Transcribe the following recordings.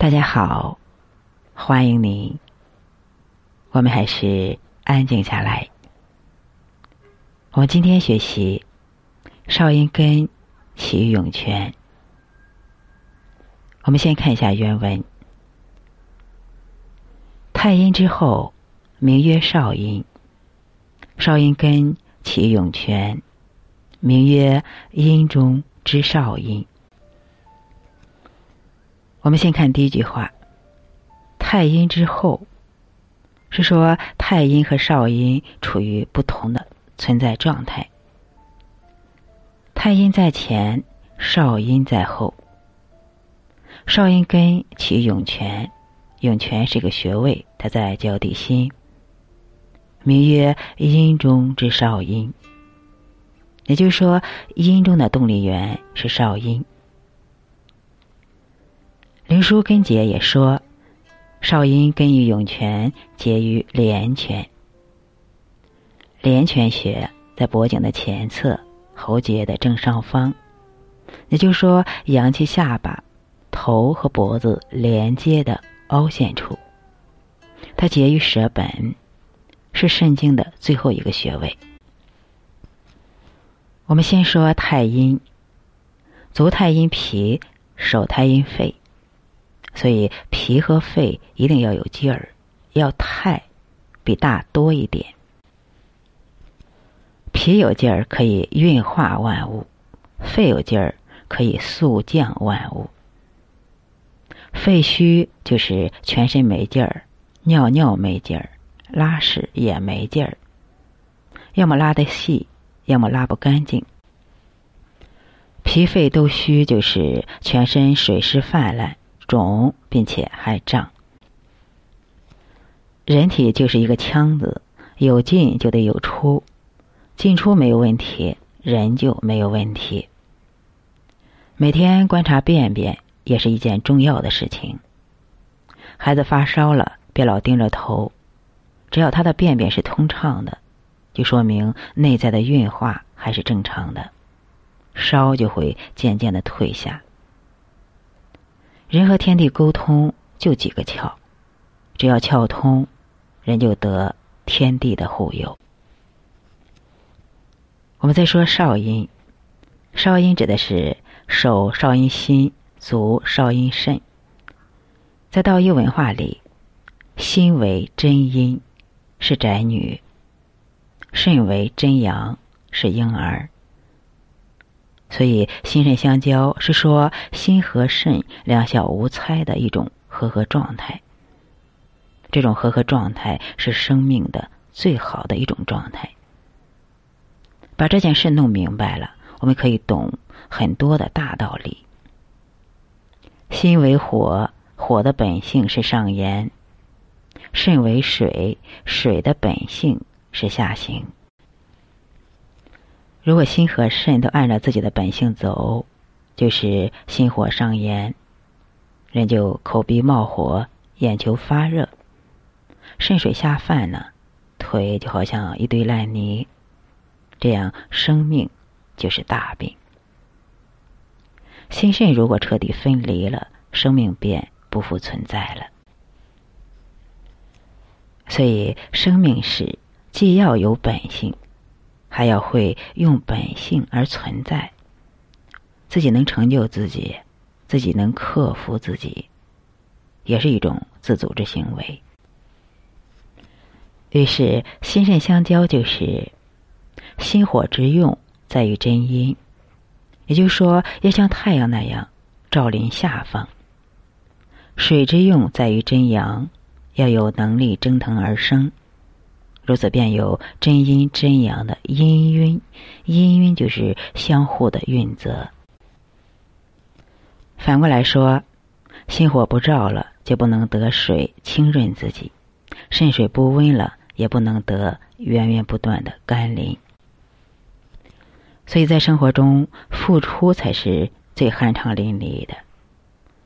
大家好，欢迎您。我们还是安静下来。我们今天学习少阴根起于涌泉。我们先看一下原文：太阴之后，名曰少阴。少阴根起于涌泉，名曰阴中之少阴。我们先看第一句话：“太阴之后”，是说太阴和少阴处于不同的存在状态。太阴在前，少阴在后。少阴根起涌泉，涌泉是个穴位，它在脚底心，名曰阴中之少阴。也就是说，阴中的动力源是少阴。灵枢根结也说，少阴根于涌泉，结于廉泉。廉泉穴在脖颈的前侧，喉结的正上方，也就是说，阳气下巴、头和脖子连接的凹陷处。它结于舌本，是肾经的最后一个穴位。我们先说太阴，足太阴脾，手太阴肺。所以脾和肺一定要有劲儿，要太比大多一点。脾有劲儿可以运化万物，肺有劲儿可以速降万物。肺虚就是全身没劲儿，尿尿没劲儿，拉屎也没劲儿，要么拉的细，要么拉不干净。脾肺都虚就是全身水湿泛滥。肿，并且还胀。人体就是一个腔子，有进就得有出，进出没有问题，人就没有问题。每天观察便便也是一件重要的事情。孩子发烧了，别老盯着头，只要他的便便是通畅的，就说明内在的运化还是正常的，烧就会渐渐的退下。人和天地沟通就几个窍，只要窍通，人就得天地的护佑。我们再说少阴，少阴指的是手少阴心，足少阴肾。在道医文化里，心为真阴，是宅女；肾为真阳，是婴儿。所以，心肾相交是说心和肾两小无猜的一种和合状态。这种和合状态是生命的最好的一种状态。把这件事弄明白了，我们可以懂很多的大道理。心为火，火的本性是上炎；肾为水，水的本性是下行。如果心和肾都按照自己的本性走，就是心火上炎，人就口鼻冒火，眼球发热；肾水下犯呢，腿就好像一堆烂泥，这样生命就是大病。心肾如果彻底分离了，生命便不复存在了。所以，生命是既要有本性。还要会用本性而存在，自己能成就自己，自己能克服自己，也是一种自组织行为。于是心肾相交，就是心火之用在于真阴，也就是说，要像太阳那样照临下方；水之用在于真阳，要有能力蒸腾而生。如此便有真阴真阳的氤氲，氤氲就是相互的运则。反过来说，心火不照了，就不能得水清润自己；肾水不温了，也不能得源源不断的甘霖。所以在生活中，付出才是最酣畅淋漓的。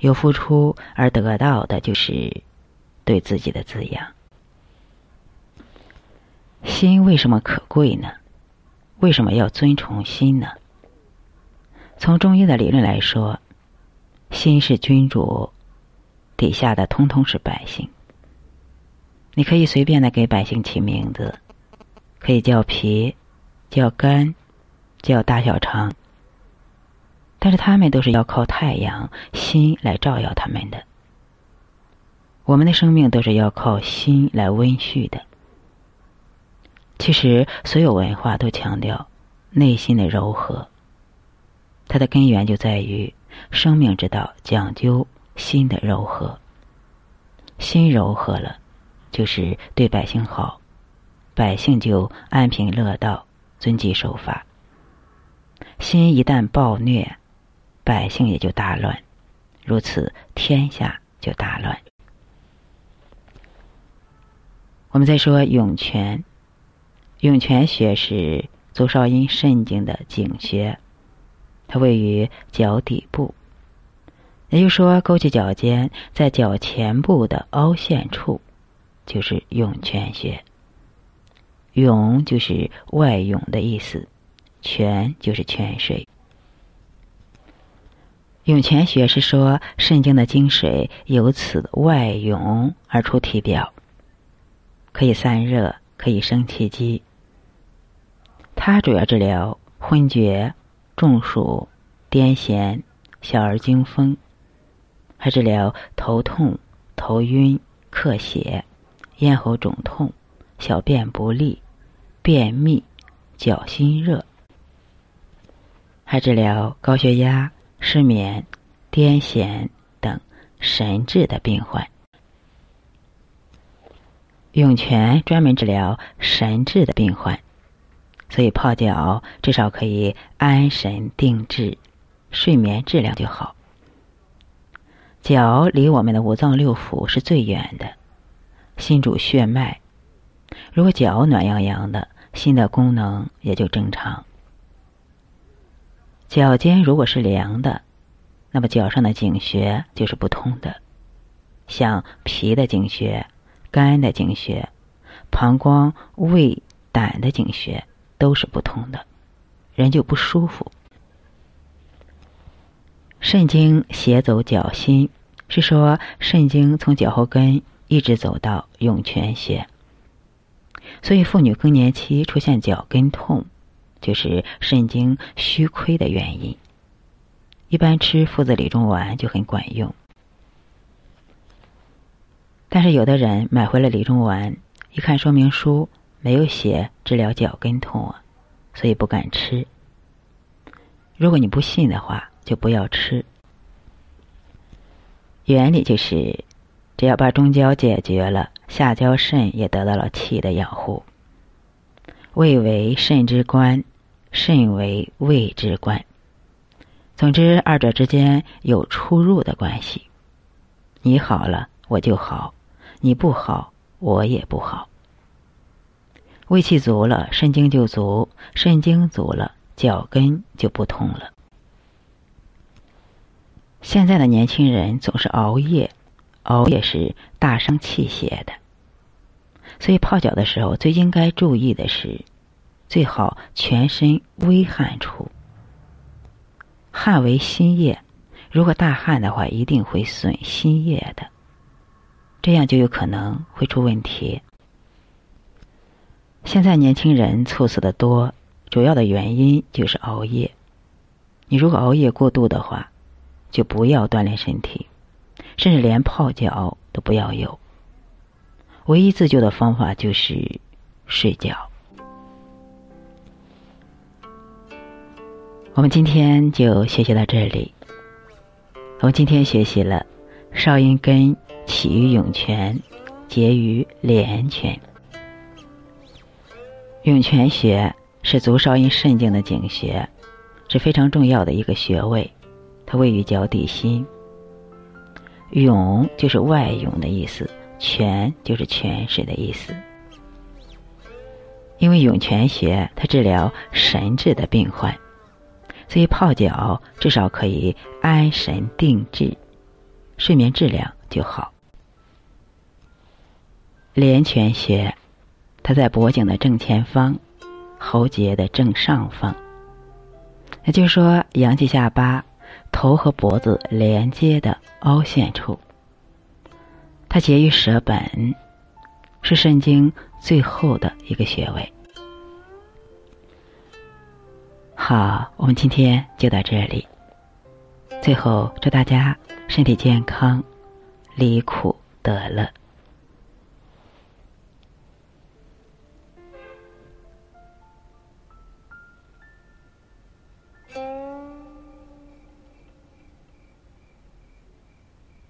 有付出而得到的，就是对自己的滋养。心为什么可贵呢？为什么要尊崇心呢？从中医的理论来说，心是君主，底下的通通是百姓。你可以随便的给百姓起名字，可以叫脾，叫肝，叫大小肠。但是他们都是要靠太阳心来照耀他们的。我们的生命都是要靠心来温煦的。其实，所有文化都强调内心的柔和。它的根源就在于生命之道讲究心的柔和。心柔和了，就是对百姓好，百姓就安贫乐道、遵纪守法。心一旦暴虐，百姓也就大乱，如此天下就大乱。我们再说涌泉。涌泉穴是足少阴肾经的井穴，它位于脚底部，也就是说，勾起脚尖，在脚前部的凹陷处，就是涌泉穴。涌就是外涌的意思，泉就是泉水。涌泉穴是说肾经的精水由此外涌而出体表，可以散热，可以生气机。它主要治疗昏厥、中暑、癫痫、小儿惊风，还治疗头痛、头晕、咳血、咽喉肿痛、小便不利、便秘、脚心热，还治疗高血压、失眠、癫痫等神志的病患。涌泉专门治疗神志的病患。所以泡脚至少可以安神定志，睡眠质量就好。脚离我们的五脏六腑是最远的，心主血脉。如果脚暖洋洋的，心的功能也就正常。脚尖如果是凉的，那么脚上的井穴就是不通的，像脾的井穴、肝的井穴、膀胱、胃、胆的井穴。都是不通的，人就不舒服。肾经斜走脚心，是说肾经从脚后跟一直走到涌泉穴。所以妇女更年期出现脚跟痛，就是肾经虚亏的原因。一般吃附子理中丸就很管用，但是有的人买回了理中丸，一看说明书。没有写治疗脚跟痛啊，所以不敢吃。如果你不信的话，就不要吃。原理就是，只要把中焦解决了，下焦肾也得到了气的养护。胃为肾之官，肾为胃之官。总之，二者之间有出入的关系。你好了，我就好；你不好，我也不好。胃气足了，肾精就足；肾精足了，脚跟就不痛了。现在的年轻人总是熬夜，熬夜是大伤气血的。所以泡脚的时候，最应该注意的是，最好全身微汗出。汗为心液，如果大汗的话，一定会损心液的，这样就有可能会出问题。现在年轻人猝死的多，主要的原因就是熬夜。你如果熬夜过度的话，就不要锻炼身体，甚至连泡脚都不要有。唯一自救的方法就是睡觉。我们今天就学习到这里。我们今天学习了少阴根起于涌泉，结于连泉。涌泉穴是足少阴肾经的井穴，是非常重要的一个穴位。它位于脚底心。涌就是外涌的意思，泉就是泉水的意思。因为涌泉穴它治疗神志的病患，所以泡脚至少可以安神定志，睡眠质量就好。廉泉穴。它在脖颈的正前方，喉结的正上方。也就是说，扬起下巴，头和脖子连接的凹陷处。它结于舌本，是肾经最后的一个穴位。好，我们今天就到这里。最后，祝大家身体健康，离苦得乐。